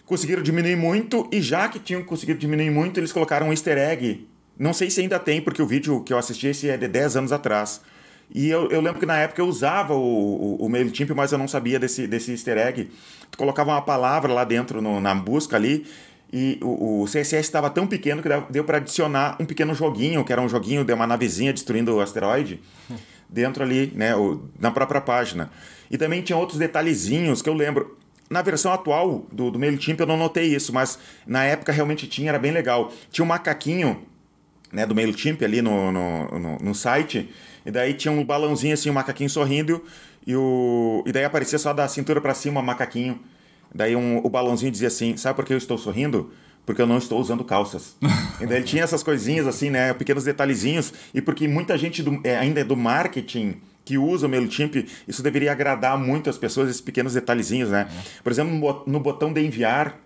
Conseguiram diminuir muito, e já que tinham conseguido diminuir muito, eles colocaram um easter egg. Não sei se ainda tem, porque o vídeo que eu assisti esse é de 10 anos atrás. E eu, eu lembro que na época eu usava o, o, o MailChimp, mas eu não sabia desse, desse easter egg. Tu colocava uma palavra lá dentro no, na busca ali, e o, o CSS estava tão pequeno que deu para adicionar um pequeno joguinho, que era um joguinho de uma navezinha destruindo o asteroide, dentro ali, né, na própria página. E também tinha outros detalhezinhos que eu lembro. Na versão atual do, do MailChimp eu não notei isso, mas na época realmente tinha, era bem legal. Tinha um macaquinho né, do MailChimp ali no, no, no, no site, e daí tinha um balãozinho assim, um macaquinho sorrindo, e, o, e daí aparecia só da cintura para cima um macaquinho. Daí um, o balãozinho dizia assim: Sabe por que eu estou sorrindo? Porque eu não estou usando calças. e daí ele tinha essas coisinhas assim, né? Pequenos detalhezinhos. E porque muita gente do, é, ainda é do marketing que usa o MailChimp, isso deveria agradar muito as pessoas, esses pequenos detalhezinhos, né? Por exemplo, no botão de enviar,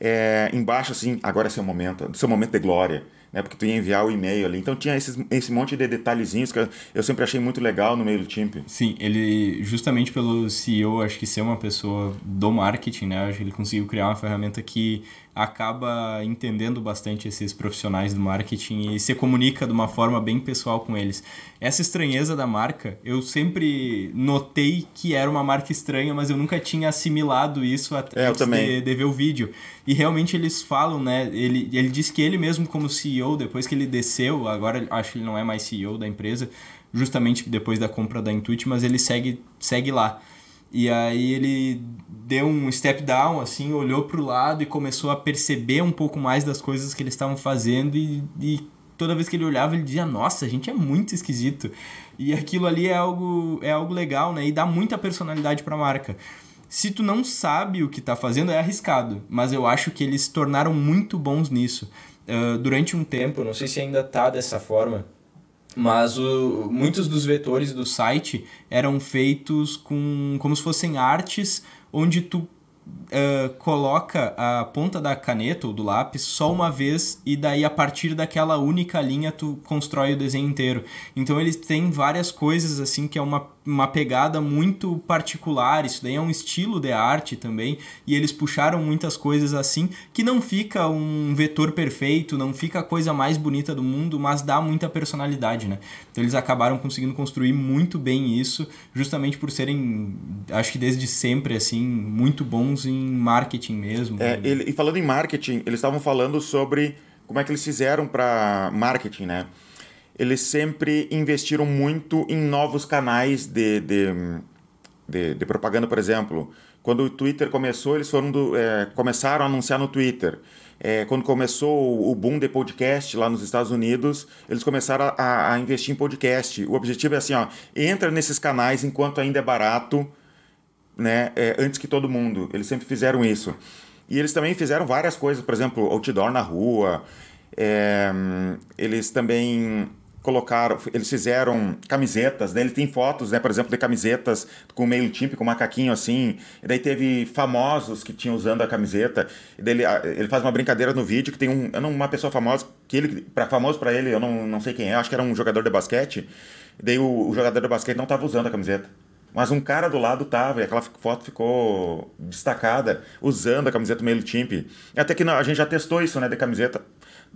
é, embaixo assim, agora é seu momento, seu momento de glória né? Porque tu ia enviar o e-mail ali. Então tinha esses, esse monte de detalhezinhos que eu sempre achei muito legal no Timp. Sim, ele, justamente pelo CEO, acho que ser uma pessoa do marketing, né? Acho que ele conseguiu criar uma ferramenta que acaba entendendo bastante esses profissionais do marketing e se comunica de uma forma bem pessoal com eles. Essa estranheza da marca, eu sempre notei que era uma marca estranha, mas eu nunca tinha assimilado isso até é, de, de, ver o vídeo. E realmente eles falam, né? Ele, ele diz que ele mesmo, como CEO, CEO, depois que ele desceu, agora acho que ele não é mais CEO da empresa, justamente depois da compra da Intuit, mas ele segue, segue lá. E aí ele deu um step down, assim, olhou para o lado e começou a perceber um pouco mais das coisas que eles estavam fazendo e, e toda vez que ele olhava ele dizia, nossa, a gente é muito esquisito. E aquilo ali é algo, é algo legal, né? E dá muita personalidade para a marca. Se tu não sabe o que está fazendo, é arriscado. Mas eu acho que eles se tornaram muito bons nisso. Uh, durante um tempo, não sei se ainda tá dessa forma, mas o, muitos dos vetores do site eram feitos com como se fossem artes onde tu uh, coloca a ponta da caneta ou do lápis só uma vez e daí a partir daquela única linha tu constrói o desenho inteiro. Então eles têm várias coisas assim que é uma, uma pegada muito particular, isso daí é um estilo de arte também e eles puxaram muitas coisas assim que não fica um vetor perfeito, não fica a coisa mais bonita do mundo, mas dá muita personalidade, né? Então eles acabaram conseguindo construir muito bem isso, justamente por serem, acho que desde sempre assim, muito bons em marketing mesmo. É, ele, e falando em marketing, eles estavam falando sobre como é que eles fizeram para marketing, né? Eles sempre investiram muito em novos canais de, de, de, de propaganda, por exemplo. Quando o Twitter começou, eles foram do, é, começaram a anunciar no Twitter. É, quando começou o boom de podcast lá nos Estados Unidos, eles começaram a, a, investir em podcast. O objetivo é assim, ó, entra nesses canais enquanto ainda é barato, né, é, antes que todo mundo. Eles sempre fizeram isso. E eles também fizeram várias coisas, por exemplo, outdoor na rua. É, eles também colocaram, eles fizeram camisetas, né? Ele tem fotos, né, por exemplo, de camisetas com meio tipo com macaquinho assim. E daí teve famosos que tinham usando a camiseta. E daí ele, ele faz uma brincadeira no vídeo que tem um, uma pessoa famosa que ele para famoso para ele, eu não, não sei quem é, acho que era um jogador de basquete. E daí o, o jogador de basquete não estava usando a camiseta. Mas um cara do lado tava, e aquela foto ficou destacada, usando a camiseta Meio Timp. Até que não, a gente já testou isso, né, de camiseta.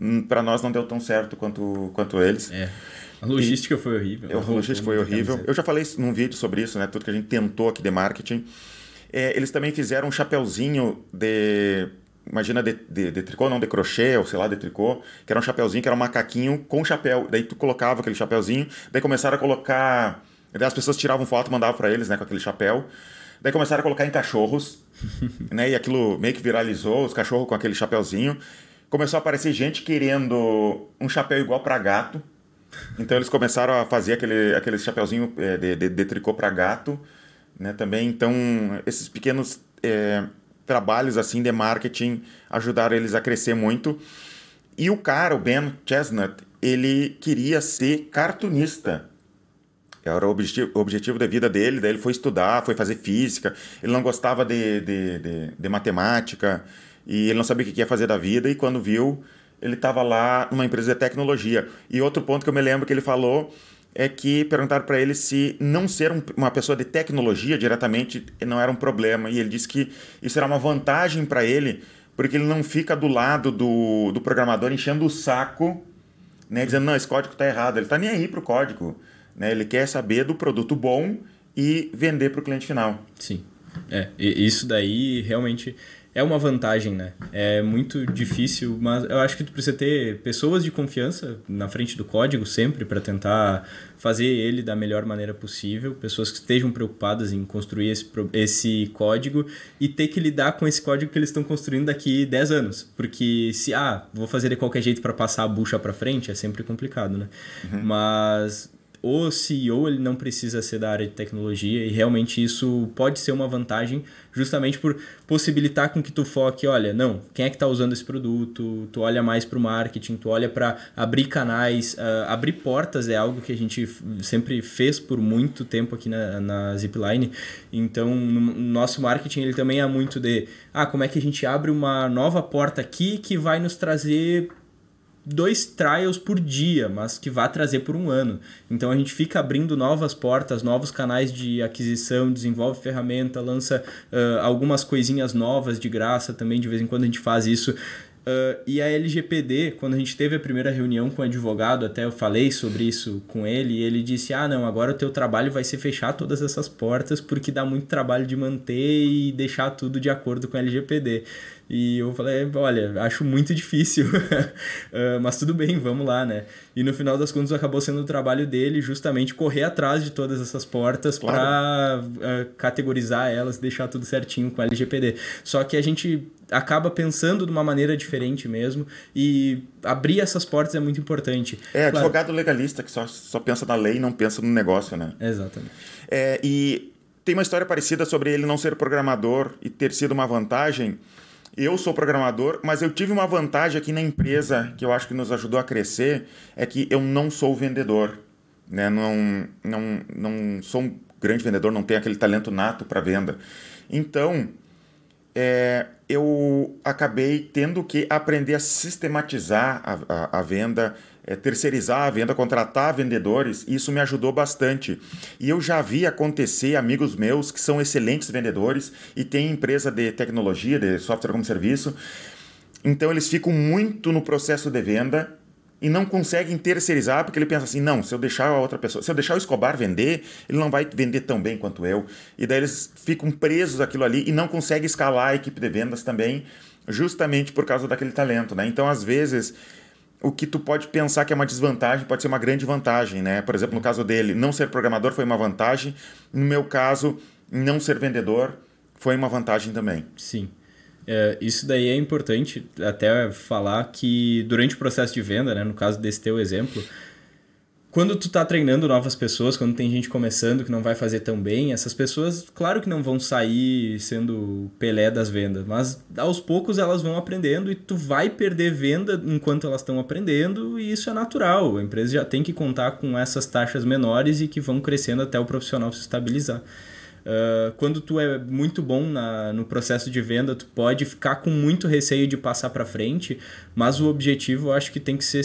Hum, Para nós não deu tão certo quanto, quanto eles. É. A logística e, foi horrível. A logística foi horrível. Eu já falei num vídeo sobre isso, né? Tudo que a gente tentou aqui de marketing. É, eles também fizeram um chapeuzinho de. Imagina de, de, de, tricô, não de crochê, ou sei lá, de tricô, que era um chapeuzinho, que era um macaquinho com chapéu. Daí tu colocava aquele chapeuzinho, daí começaram a colocar Daí as pessoas tiravam foto, mandavam para eles, né, com aquele chapéu. Daí começaram a colocar em cachorros, né, e aquilo meio que viralizou, os cachorros com aquele chapéuzinho. Começou a aparecer gente querendo um chapéu igual para gato. Então eles começaram a fazer aquele, aquele chapéuzinho é, de, de, de, tricô para gato, né, também. Então esses pequenos é, trabalhos assim de marketing ajudaram eles a crescer muito. E o cara, o Ben Chestnut, ele queria ser cartunista. Era o objetivo, o objetivo da vida dele, daí ele foi estudar, foi fazer física, ele não gostava de, de, de, de matemática e ele não sabia o que ia fazer da vida e quando viu, ele estava lá numa empresa de tecnologia. E outro ponto que eu me lembro que ele falou é que perguntaram para ele se não ser um, uma pessoa de tecnologia diretamente não era um problema. E ele disse que isso era uma vantagem para ele, porque ele não fica do lado do, do programador enchendo o saco, né, dizendo, não, esse código está errado. Ele está nem aí para o código. Né? Ele quer saber do produto bom e vender para o cliente final. Sim. É, isso daí realmente é uma vantagem, né? É muito difícil, mas eu acho que tu precisa ter pessoas de confiança na frente do código sempre para tentar fazer ele da melhor maneira possível, pessoas que estejam preocupadas em construir esse, esse código e ter que lidar com esse código que eles estão construindo daqui 10 anos, porque se ah, vou fazer de qualquer jeito para passar a bucha para frente, é sempre complicado, né? Uhum. Mas o CEO ele não precisa ser da área de tecnologia e realmente isso pode ser uma vantagem justamente por possibilitar com que tu foque, olha, não, quem é que está usando esse produto, tu olha mais para o marketing, tu olha para abrir canais, uh, abrir portas é algo que a gente sempre fez por muito tempo aqui na, na Zipline, então no nosso marketing ele também é muito de, ah, como é que a gente abre uma nova porta aqui que vai nos trazer dois trials por dia, mas que vai trazer por um ano. Então a gente fica abrindo novas portas, novos canais de aquisição, desenvolve ferramenta, lança uh, algumas coisinhas novas de graça também, de vez em quando a gente faz isso. Uh, e a LGPD, quando a gente teve a primeira reunião com o advogado, até eu falei sobre isso com ele, e ele disse: Ah, não, agora o teu trabalho vai ser fechar todas essas portas porque dá muito trabalho de manter e deixar tudo de acordo com a LGPD. E eu falei, olha, acho muito difícil, uh, mas tudo bem, vamos lá, né? E no final das contas acabou sendo o trabalho dele justamente correr atrás de todas essas portas claro. para uh, categorizar elas, deixar tudo certinho com a LGPD. Só que a gente acaba pensando de uma maneira diferente mesmo e abrir essas portas é muito importante. É, claro. advogado legalista que só, só pensa na lei e não pensa no negócio, né? Exatamente. É, e tem uma história parecida sobre ele não ser programador e ter sido uma vantagem eu sou programador, mas eu tive uma vantagem aqui na empresa que eu acho que nos ajudou a crescer, é que eu não sou vendedor. Né? Não, não, não sou um grande vendedor, não tenho aquele talento nato para venda. Então, é, eu acabei tendo que aprender a sistematizar a, a, a venda, é, terceirizar a venda, contratar vendedores, e isso me ajudou bastante. E eu já vi acontecer amigos meus que são excelentes vendedores e têm empresa de tecnologia, de software como serviço. Então eles ficam muito no processo de venda e não conseguem terceirizar porque ele pensa assim, não, se eu deixar a outra pessoa, se eu deixar o Escobar vender, ele não vai vender tão bem quanto eu. E daí eles ficam presos aquilo ali e não conseguem escalar a equipe de vendas também, justamente por causa daquele talento, né? Então, às vezes, o que tu pode pensar que é uma desvantagem pode ser uma grande vantagem, né? Por exemplo, no caso dele, não ser programador foi uma vantagem. No meu caso, não ser vendedor foi uma vantagem também. Sim. É, isso daí é importante até falar que durante o processo de venda, né, no caso desse teu exemplo, quando tu tá treinando novas pessoas, quando tem gente começando que não vai fazer tão bem, essas pessoas, claro que não vão sair sendo Pelé das vendas, mas aos poucos elas vão aprendendo e tu vai perder venda enquanto elas estão aprendendo, e isso é natural. A empresa já tem que contar com essas taxas menores e que vão crescendo até o profissional se estabilizar. Uh, quando tu é muito bom na, no processo de venda, tu pode ficar com muito receio de passar para frente, mas o objetivo eu acho que tem que ser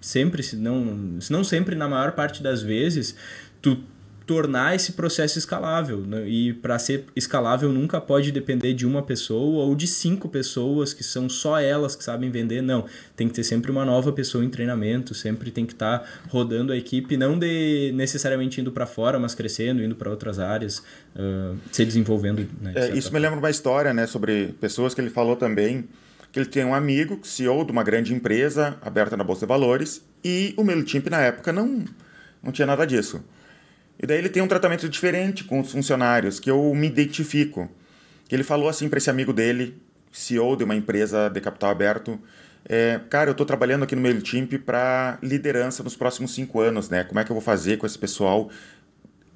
sempre, se não, se não sempre, na maior parte das vezes, tu tornar esse processo escalável. Né? E para ser escalável nunca pode depender de uma pessoa ou de cinco pessoas que são só elas que sabem vender. Não, tem que ter sempre uma nova pessoa em treinamento, sempre tem que estar tá rodando a equipe, não de necessariamente indo para fora, mas crescendo, indo para outras áreas, uh, se desenvolvendo. Né, é, isso me lembra uma história né, sobre pessoas que ele falou também que ele tem um amigo, CEO de uma grande empresa aberta na Bolsa de Valores, e o MailChimp na época não, não tinha nada disso. E daí ele tem um tratamento diferente com os funcionários, que eu me identifico. Ele falou assim para esse amigo dele, CEO de uma empresa de capital aberto, é, cara, eu estou trabalhando aqui no MailChimp para liderança nos próximos cinco anos, né? Como é que eu vou fazer com esse pessoal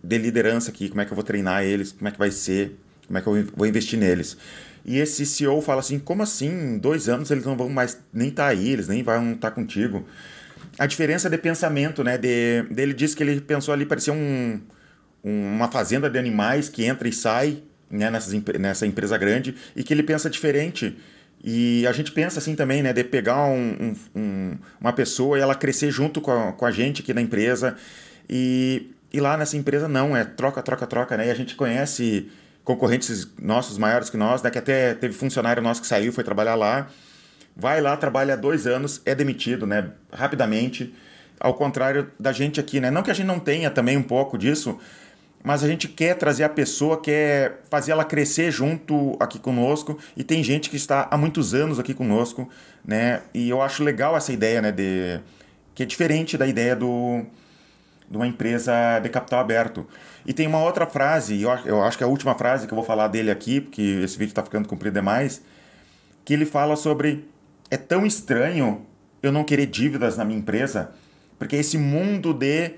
de liderança aqui? Como é que eu vou treinar eles? Como é que vai ser? Como é que eu vou investir neles? E esse CEO fala assim, como assim? Em dois anos eles não vão mais nem estar tá aí, eles nem vão estar tá contigo a diferença de pensamento, né? De, ele disse que ele pensou ali parecia um, uma fazenda de animais que entra e sai né, nessas, nessa empresa grande e que ele pensa diferente. E a gente pensa assim também, né? De pegar um, um, uma pessoa e ela crescer junto com a, com a gente aqui na empresa. E, e lá nessa empresa não, é troca, troca, troca, né? E a gente conhece concorrentes nossos maiores que nós, né? Que até teve funcionário nosso que saiu, foi trabalhar lá vai lá, trabalha dois anos, é demitido, né? Rapidamente. Ao contrário da gente aqui, né? Não que a gente não tenha também um pouco disso, mas a gente quer trazer a pessoa, quer fazer ela crescer junto aqui conosco. E tem gente que está há muitos anos aqui conosco, né? E eu acho legal essa ideia, né? De, que é diferente da ideia do, de uma empresa de capital aberto. E tem uma outra frase, eu, acho que é a última frase que eu vou falar dele aqui, porque esse vídeo está ficando comprido demais, que ele fala sobre é tão estranho eu não querer dívidas na minha empresa, porque esse mundo de.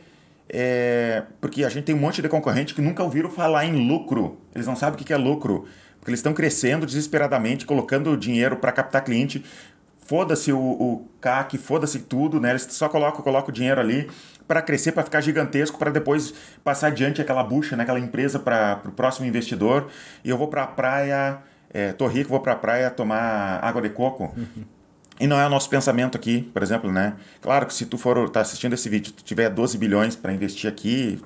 É, porque a gente tem um monte de concorrente que nunca ouviram falar em lucro. Eles não sabem o que é lucro. Porque eles estão crescendo desesperadamente, colocando dinheiro para captar cliente. Foda-se o, o CAC, foda-se tudo, né? Eles só colocam, colocam dinheiro ali para crescer, para ficar gigantesco, para depois passar adiante aquela bucha, né? aquela empresa para o próximo investidor. E eu vou para a praia, é, tô rico, vou para a praia tomar água de coco. E não é o nosso pensamento aqui, por exemplo, né? Claro que se tu for tá assistindo esse vídeo, tu tiver 12 bilhões para investir aqui,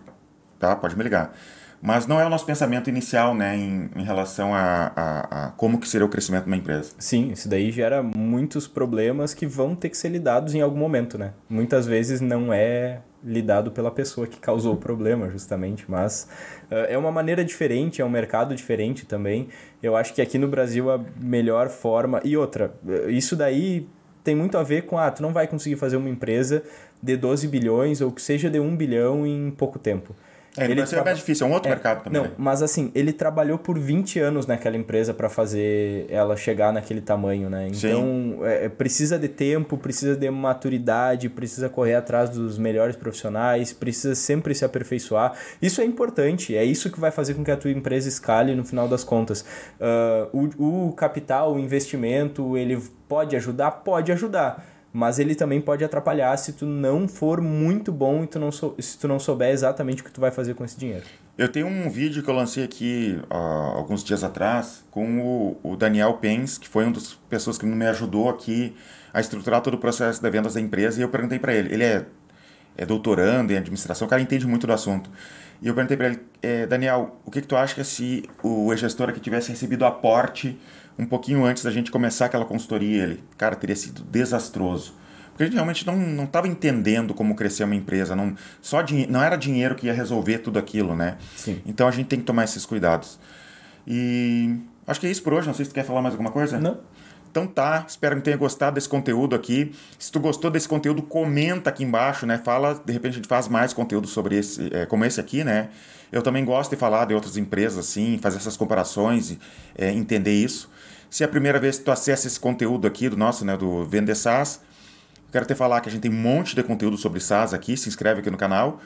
tá? Pode me ligar. Mas não é o nosso pensamento inicial, né, em, em relação a, a, a, como que seria o crescimento de uma empresa. Sim, isso daí gera muitos problemas que vão ter que ser lidados em algum momento, né? Muitas vezes não é lidado pela pessoa que causou o problema, justamente, mas uh, é uma maneira diferente, é um mercado diferente também. Eu acho que aqui no Brasil a melhor forma... E outra, isso daí tem muito a ver com, ah, tu não vai conseguir fazer uma empresa de 12 bilhões ou que seja de 1 bilhão em pouco tempo. É, ele Brasil é mais difícil, é um outro é, mercado também. Não, mas assim, ele trabalhou por 20 anos naquela empresa para fazer ela chegar naquele tamanho, né? Então, é, é, precisa de tempo, precisa de maturidade, precisa correr atrás dos melhores profissionais, precisa sempre se aperfeiçoar. Isso é importante, é isso que vai fazer com que a tua empresa escale no final das contas. Uh, o, o capital, o investimento, ele pode ajudar? Pode ajudar mas ele também pode atrapalhar se tu não for muito bom e tu não sou, se tu não souber exatamente o que tu vai fazer com esse dinheiro. Eu tenho um vídeo que eu lancei aqui uh, alguns dias atrás com o, o Daniel Pens, que foi uma das pessoas que me ajudou aqui a estruturar todo o processo de vendas da empresa, e eu perguntei para ele, ele é, é doutorando em administração, o cara entende muito do assunto. E eu perguntei para ele, é, Daniel, o que, que tu acha se o gestor aqui tivesse recebido aporte um pouquinho antes da gente começar aquela consultoria, ele, cara, teria sido desastroso. Porque a gente realmente não estava entendendo como crescer uma empresa. Não, só não era dinheiro que ia resolver tudo aquilo, né? Sim. Então a gente tem que tomar esses cuidados. E acho que é isso por hoje. Não sei se tu quer falar mais alguma coisa. Não. Então tá, espero que tenha gostado desse conteúdo aqui. Se tu gostou desse conteúdo, comenta aqui embaixo, né? Fala, de repente a gente faz mais conteúdo sobre esse, é, como esse aqui, né? Eu também gosto de falar de outras empresas assim, fazer essas comparações, é, entender isso. Se é a primeira vez que tu acessa esse conteúdo aqui do nosso, né, do Vender SaaS, quero te falar que a gente tem um monte de conteúdo sobre SaaS aqui, se inscreve aqui no canal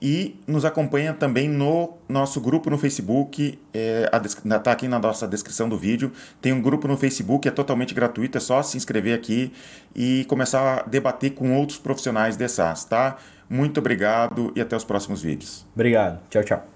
e nos acompanha também no nosso grupo no Facebook, é, tá aqui na nossa descrição do vídeo. Tem um grupo no Facebook, é totalmente gratuito, é só se inscrever aqui e começar a debater com outros profissionais de SaaS, tá? Muito obrigado e até os próximos vídeos. Obrigado. Tchau, tchau.